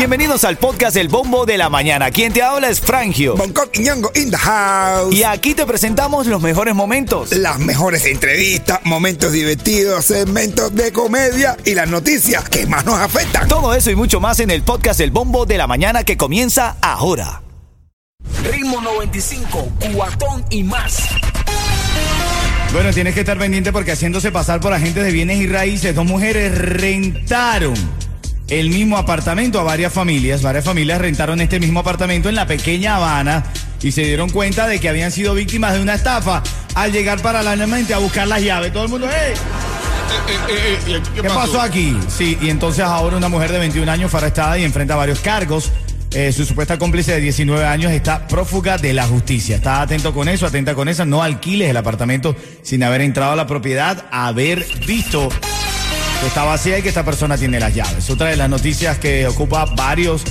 Bienvenidos al podcast El Bombo de la Mañana. Quien te habla es Frangio. Bangkok y Ñongo in the house. Y aquí te presentamos los mejores momentos. Las mejores entrevistas, momentos divertidos, segmentos de comedia y las noticias que más nos afectan. Todo eso y mucho más en el podcast El Bombo de la Mañana que comienza ahora. Ritmo 95, cuatón y más. Bueno, tienes que estar pendiente porque haciéndose pasar por agentes de bienes y raíces, dos mujeres rentaron el mismo apartamento a varias familias. Varias familias rentaron este mismo apartamento en la pequeña Habana y se dieron cuenta de que habían sido víctimas de una estafa al llegar paralelamente a buscar las llaves. Todo el mundo, ¡hey! ¿Qué, pasó? aquí? Sí, y entonces ahora una mujer de 21 años fue arrestada y enfrenta varios cargos. Eh, su supuesta cómplice de 19 años está prófuga de la justicia. Está atento con eso, atenta con eso. No alquiles el apartamento sin haber entrado a la propiedad, haber visto que está vacía y que esta persona tiene las llaves. Otra de las noticias que ocupa varios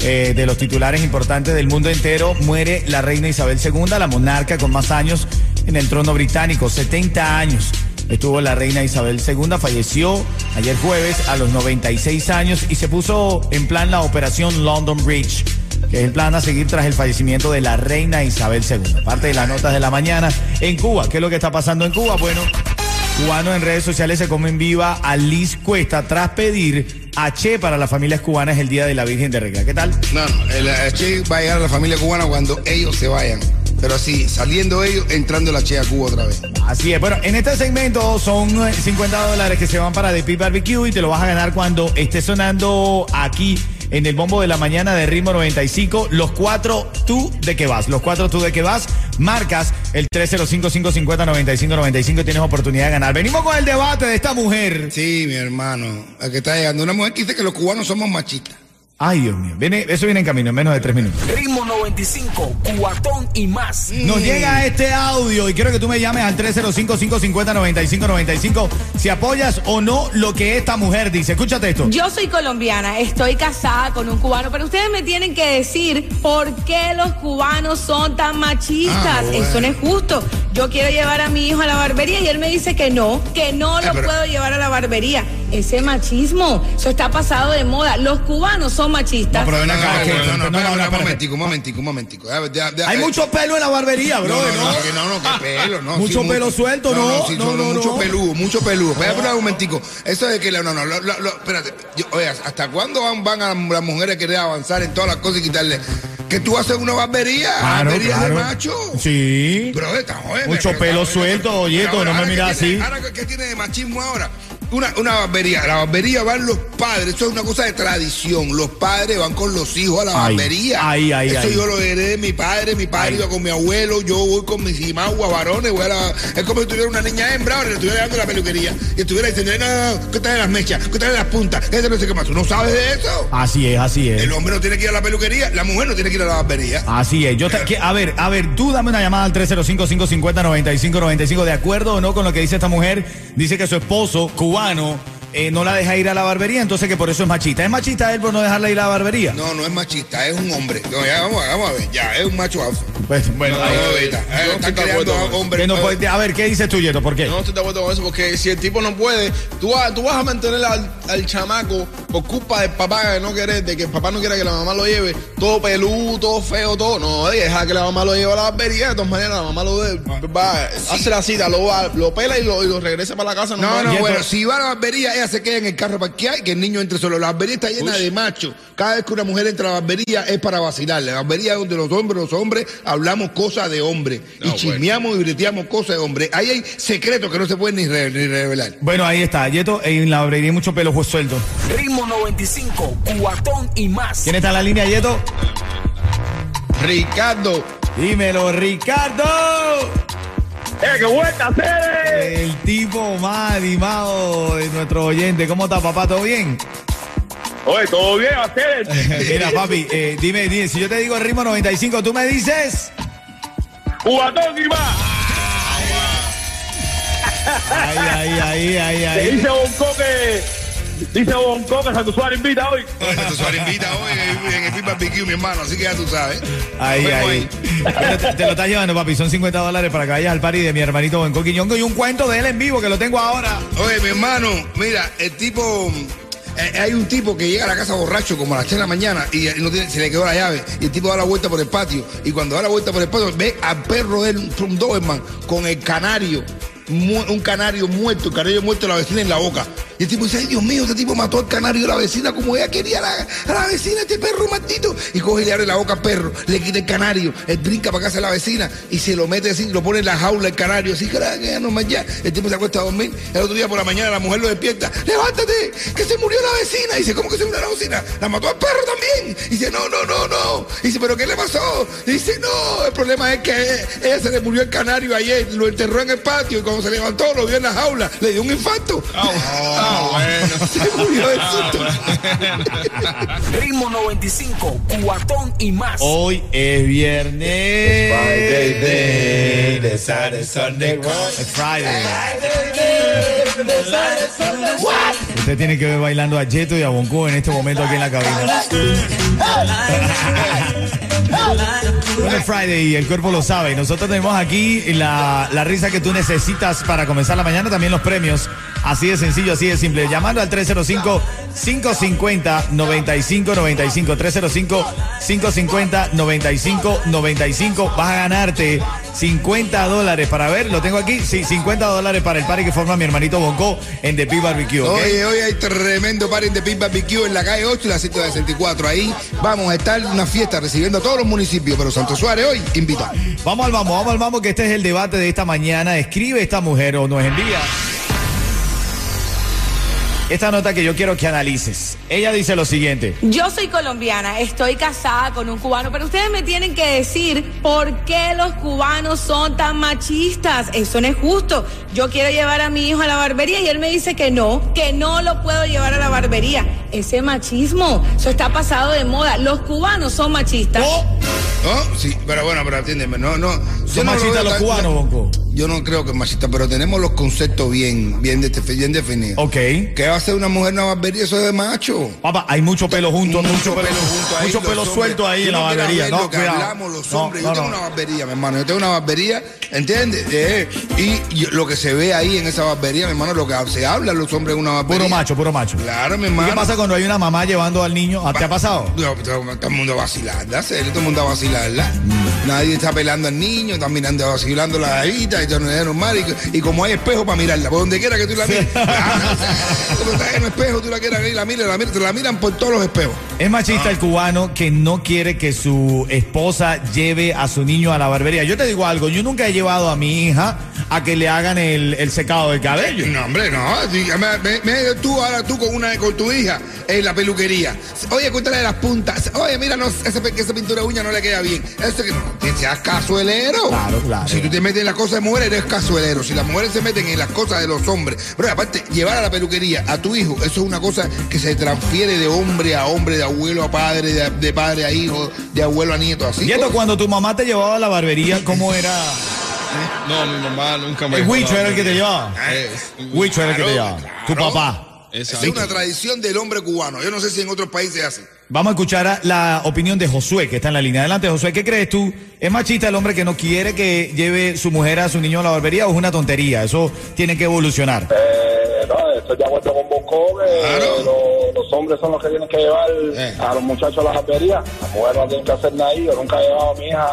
eh, de los titulares importantes del mundo entero, muere la reina Isabel II, la monarca con más años en el trono británico, 70 años. Estuvo la reina Isabel II, falleció ayer jueves a los 96 años y se puso en plan la operación London Bridge, que es el plan a seguir tras el fallecimiento de la reina Isabel II. Parte de las notas de la mañana en Cuba. ¿Qué es lo que está pasando en Cuba? Bueno, cubanos en redes sociales se comen viva a Liz Cuesta tras pedir H para las familias cubanas el Día de la Virgen de Regla. ¿Qué tal? No, no, el H va a llegar a la familia cubana cuando ellos se vayan. Pero así, saliendo ellos, entrando la Che a Cuba otra vez. Así es. Bueno, en este segmento son 50 dólares que se van para The Pit Barbecue y te lo vas a ganar cuando esté sonando aquí en el bombo de la mañana de ritmo 95. Los cuatro tú de que vas. Los cuatro tú de que vas. Marcas el 305-550-9595. Tienes oportunidad de ganar. Venimos con el debate de esta mujer. Sí, mi hermano. La que está llegando. Una mujer que dice que los cubanos somos machistas. Ay, Dios mío. Viene, eso viene en camino en menos de tres minutos. Ritmo 95, cuatón y más. Nos llega este audio y quiero que tú me llames al 305-550-9595 si apoyas o no lo que esta mujer dice. Escúchate esto. Yo soy colombiana, estoy casada con un cubano, pero ustedes me tienen que decir por qué los cubanos son tan machistas. Ah, bueno. Eso no es justo. Yo quiero llevar a mi hijo a la barbería y él me dice que no, que no lo Eh, pero- puedo llevar a la barbería. Ese machismo, eso está pasado de moda. Los cubanos son machistas. No, pero ven acá, No, que- no, no, no, no, no, un momentico, un momentico, un momentico. Hay eh, mucho pelo en la barbería, No, bro. no, no, no, no, que pelo, no. Mucho pelo suelto, no, no, no, mucho no. peludo, mucho peludo. Espera, espera un momentico. Eso de que, la- no, no, lo- espérate. Oye, ¿hasta cuándo van, van a las mujeres a querer avanzar en todas las cosas y quitarle? Que tú haces una barbería, Claro, barbería claro. de macho. Sí. Bro, está joven. Mucho pelo suelto, ahora- no me miras ¿qué así. Ahora, ¿qué tiene de machismo ahora? Una, una barbería, la barbería van los padres, eso es una cosa de tradición. Los padres van con los hijos a la Ay, barbería. ay, ay, Eso ay. yo lo heredé de mi padre, mi padre iba con mi abuelo, yo voy con mis imaguas varones, voy a la- es como si tuviera una niña hembra, ahora le estuviera dando la peluquería y estuviera diciendo, no, no, no, ¿qué trae las mechas? ¿Qué trae las puntas? Eso no sé qué más. ¿Tú no sabes de eso? Así es, así es. El hombre no tiene que ir a la peluquería, la mujer no tiene que ir a la barbería. Así es. Yo te- que- a ver, a ver, tú dame una llamada al 305-550-9595. ¿De acuerdo o no con lo que dice esta mujer? Dice que su esposo, cubano, cubano eh, no la deja ir a la barbería, entonces que por eso es machista. ¿Es machista él por no dejarla ir a la barbería? No, no es machista, es un hombre. No, ya, vamos, vamos a ver, ya, es un macho alfa. Pues, bueno, ahí- está, eh, no creando con a hombres. no puede- a ver, ¿qué dices tú, Yeto? ¿Por qué? No estoy de acuerdo con eso porque si el tipo no puede, tú vas, tú vas a mantener al, al chamaco por culpa del papá que no quiere, de que el papá no quiere que la mamá lo lleve, todo peludo, todo feo, todo. No, deja que la mamá lo lleve a la barbería, de todas maneras la mamá lo de, va, hace la cita, lo, va, lo pela y lo, y lo regresa para la casa. No, no, bueno, si va a la barbería, ella se queda en el carro parqueado y que el niño entre solo. La barbería está llena Uy. de machos. Cada vez que una mujer entra a la barbería es para vacilarle. La barbería es donde los hombres, los hombres, hablamos cosas de hombre. No, y chismeamos y breteamos cosas de hombre. Ahí hay secretos que no se pueden ni, re- ni revelar. Bueno, ahí está. Yeto, en la barbería hay mucho pelo suelto. Ritmo 95, cuatón y más. ¿Quién está en la línea, Yeto? Ricardo, Dímelo, Ricardo. ¡Eh, qué vuelta, Cere! El tipo más animado de nuestro oyente. ¿Cómo está, papá? ¿Todo bien? Oye, ¿todo bien, Cere? Mira, papi, eh, dime, dime, si yo te digo el ritmo 95, tú me dices. ¡Cubatón y más! Ay, ay, ay, ay, Te ay. dice Bonco que... Dice Bonco que Santo Suárez invita hoy. Oye, tu suárez invita hoy en, el Pit Barbecue, mi hermano, así que ya tú sabes. Ahí, ahí. Te, te lo estás llevando, papi. Son 50 dólares para que vayas al party de mi hermanito Benco Quiñongo y un cuento de él en vivo que lo tengo ahora. Oye, mi hermano, mira, el tipo Eh, hay un tipo que llega a la casa borracho como a las 3 de la mañana y no tiene- se le quedó la llave. Y el tipo da la vuelta por el patio. Y cuando da la vuelta por el patio, ve al perro de él, un Doberman, con el canario, un canario muerto, el canario muerto la vecina en la boca. Y el tipo dice, ay Dios mío, este tipo mató al canario de la vecina como ella quería a la, a vecina, este perro maldito. Y coge y le abre la boca al perro, le quita el canario, él brinca para casa de la vecina y se lo mete así, lo pone en la jaula el canario, así que ya no más ya. El tipo se acuesta a dormir. El otro día por la mañana la mujer lo despierta, levántate, que se murió la vecina. Y dice, ¿cómo que se murió la vecina? La mató al perro también. Y dice, no, no, no, no. Y dice, ¿pero qué le pasó? Dice, no, el problema es que ella se le murió el canario ayer, lo enterró en el patio y cuando se levantó lo vio en la jaula, le dio un infarto. Ah, bueno. Se murió del susto. Ritmo 95, cuatón y más. Hoy es viernes. Es Friday. Usted tiene que ver bailando a Yeto y a Bonco en este momento aquí en la cabina. Friday y el cuerpo lo sabe. Nosotros tenemos aquí la, la risa que tú necesitas para comenzar la mañana, también los premios. Así de sencillo, así de simple. Llamando al 305-550-9595. 305-550-9595. Vas a ganarte 50 dólares para ver, lo tengo aquí. Sí, 50 dólares para el party que forma mi hermanito Bonco en The Big Barbecue. ¿ok? Oye, hoy hay tremendo party de Pimpa BBQ en la calle 8 y la 164. Ahí vamos a estar en una fiesta recibiendo a todos los municipios, pero Suárez hoy invita. Vamos al vamos, vamos al vamos, que este es el debate de esta mañana. Escribe esta mujer o nos envía esta nota que yo quiero que analices. Ella dice lo siguiente. Yo soy colombiana, estoy casada con un cubano, pero ustedes me tienen que decir por qué los cubanos son tan machistas. Eso no es justo. Yo quiero llevar a mi hijo a la barbería y él me dice que no, que no lo puedo llevar a la barbería. Ese machismo, eso está pasado de moda. Los cubanos son machistas. ¿No? Sí, pero bueno, pero atiéndeme, no, no. Son no machistas los cubanos, Bonco. Yo no creo que es machista, pero tenemos los conceptos bien, bien, de- bien definidos. Ok. ¿Qué a hacer una mujer una barbería? Eso es de macho. Papá, hay mucho pelo junto, mucho, pelo, junto ahí, mucho pelo hombres. suelto ahí en la no barbería. No, lo que cuidado. hablamos los No, hombres. no, yo tengo no. una barbería, mi hermano. Yo tengo una barbería, ¿entiendes? Eh, y, y lo que se ve ahí en esa barbería, mi hermano, lo que se habla los hombres en una barbería. Puro macho, puro macho. Claro, mi ¿Y hermano. qué pasa cuando hay una mamá llevando al niño? ¿Te ha pasado? No, todo, el mundo a vacilarla, todo el mundo a vacilarla. Nadie está pelando al niño, están mirando, vacilando la bebita, y todo es normal. Y, y como hay espejo para mirarla, por donde quiera que tú la mires. como estás en un espejo, tú la quieras ver y la miras, la miras, te la miran por todos los espejos. Es machista el cubano que no quiere que su esposa lleve a su niño a la barbería. Yo te digo algo, yo nunca he llevado a mi hija a que le hagan el, el secado del cabello. No, hombre, no. Me- me- tú ahora tú con una con tu hija en la peluquería. Oye, cuéntale de las puntas. Oye, mira, no, esa, esa pintura de uña no le queda bien. Eso que no, seas cazuelero. Claro, claro. Si tú te metes en las cosas de mujeres, eres cazuelero. Si las mujeres se meten en las cosas de los hombres. Pero aparte, llevar a la peluquería a tu hijo, eso es una cosa que se transfiere de hombre a hombre, de abuelo a padre, de, de padre a hijo, de abuelo a nieto. Así. Y esto cuando tu mamá te llevaba a la barbería, ¿cómo era? No, mi mamá nunca me El Huicho la era el que te llevaba. Es- Huicho era el que te Claro, llevaba. Tu papá. Es Exacto. una tradición del hombre cubano. Yo no sé si en otros países se hace. Vamos a escuchar a la opinión de Josué, que está en la línea. Adelante, Josué, ¿qué crees tú? ¿Es machista el hombre que no quiere que lleve su mujer a su niño a la barbería o es una tontería? Eso tiene que evolucionar. Eh, estoy de acuerdo con Bosco, que Claro. lo- los hombres son los que tienen que llevar Eh. a los muchachos a la barbería. Las mujeres no tienen que hacer nada ahí. Yo nunca he llevado a mi hija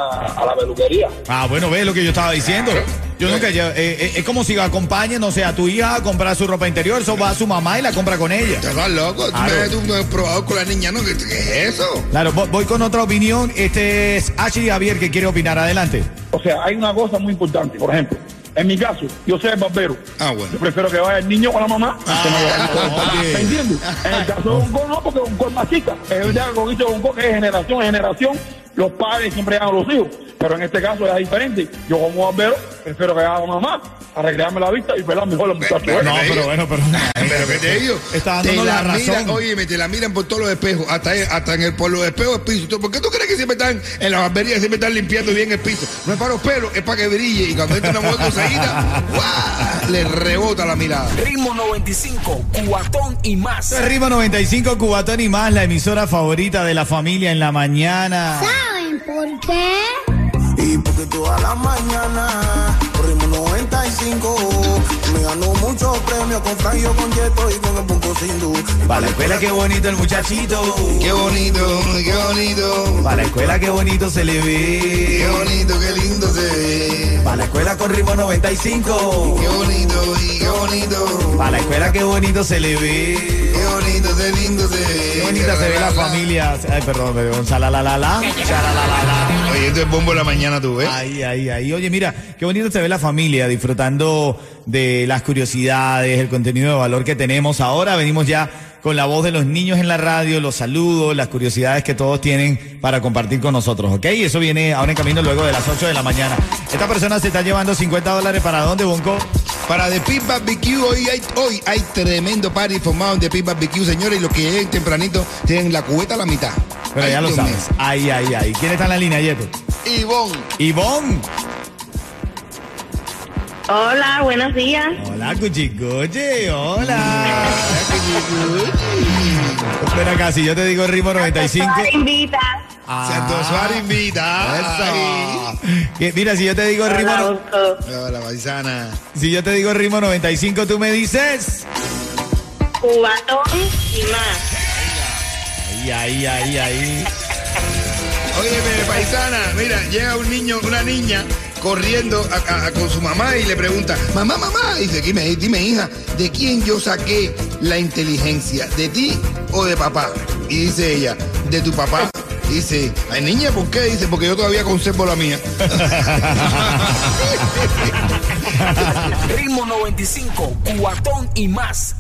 a la peluquería. Ah, bueno, ve lo que yo estaba diciendo. Yo nunca llevo- eh, eh, es como si acompañen, no sé, a tu hija a comprar su ropa interior, eso va a su mamá y la compra con ella. ¿Te estás loco? Tú Claro. me das un probador con la niña, ¿no? ¿Qué, qué es eso? Claro, vo- voy con otra opinión. Este es Ashley Javier que quiere opinar. Adelante. O sea, hay una cosa muy importante. Por ejemplo, en mi caso, yo soy el barbero. Ah, bueno. Yo prefiero que vaya el niño con la mamá. que no. ¿Me entiendes? En el caso de Bonco no, porque Bonco es machista. Es verdad que con dicho Bonco que es generación en generación, los padres siempre llevan a los hijos. Pero en este caso es diferente. Yo como barbero prefiero que vaya la mamá a recrearme la vista y pelar mejor a los muchachos. Pero- No, pero bueno, pero. Pero que te digo, Está dándonos la, la razón. oye, te la miran por todos los espejos, hasta, hasta en el, por los espejos del piso. ¿Tú- ¿Por qué tú crees que siempre están en la barbería, siempre están limpiando bien el piso? No es para los pelos, es para que brille. Y cuando entra una mujer conseguida, ¡guau! le rebota la mirada. Ritmo 95, cuatón y más. Es Rima 95 Cubatón y más, la emisora favorita de la familia en la mañana. ¿Saben por qué? Y porque toda la mañana con ritmo 95. Me ganó muchos premios con Frangio, con Yeto y con el punto sin du. Para la escuela, qué bonito el muchachito. Qué bonito, qué bonito. Para la escuela, qué bonito se le Qué ve. bonito, qué lindo se ve. Para la escuela con ritmo 95. Qué bonito y qué bonito. Para la escuela, qué bonito se le ve. Qué bonito, qué lindo se ve. Qué bonita se ve la familia. Ay, perdón, me dio la la la la. Oye, esto es bombo de la mañana, tú ves. Ay, ay, ay. Oye, mira, qué bonito se ve la familia disfrutando de las curiosidades, el contenido de valor que tenemos. Ahora venimos ya con la voz de los niños en la radio, los saludos, las curiosidades que todos tienen para compartir con nosotros, ¿ok? Eso viene ahora en camino luego de las 8 de la mañana. Esta persona se está llevando 50 dólares para dónde, Bonco? Para The Pit Barbecue, hoy hay, hoy hay tremendo party formado en The Pit Barbecue, señores, y los que lleguen tempranito tienen la cubeta a la mitad. Pero Ay, ya lo Dios sabes. mío. Ay, ay, ay. ¿Quién está en la línea, Yeto? Ivonne. Ivonne. Hola, buenos días. Hola, Cuchicoche. Hola. Espera acá, si yo te digo ritmo 95. Invita. Santo Suárez invita. Eso. Que, mira, si yo te digo ritmo, Hola, no- Bosco. Hola, paisana. si yo te digo ritmo 95, tú me dices. Cubatón y más. Ay, ay, ay, ay. Óyeme, paisana, mira, llega un niño, una niña corriendo a- a- a- con su mamá y le pregunta, mamá, mamá, dice, dime, dime, hija, ¿de quién yo saqué la inteligencia? ¿De ti o de papá? Y dice ella, de tu papá. Dice, ay niña, ¿por qué? Dice, porque yo todavía conservo la mía. Ritmo 95, cuatón y más.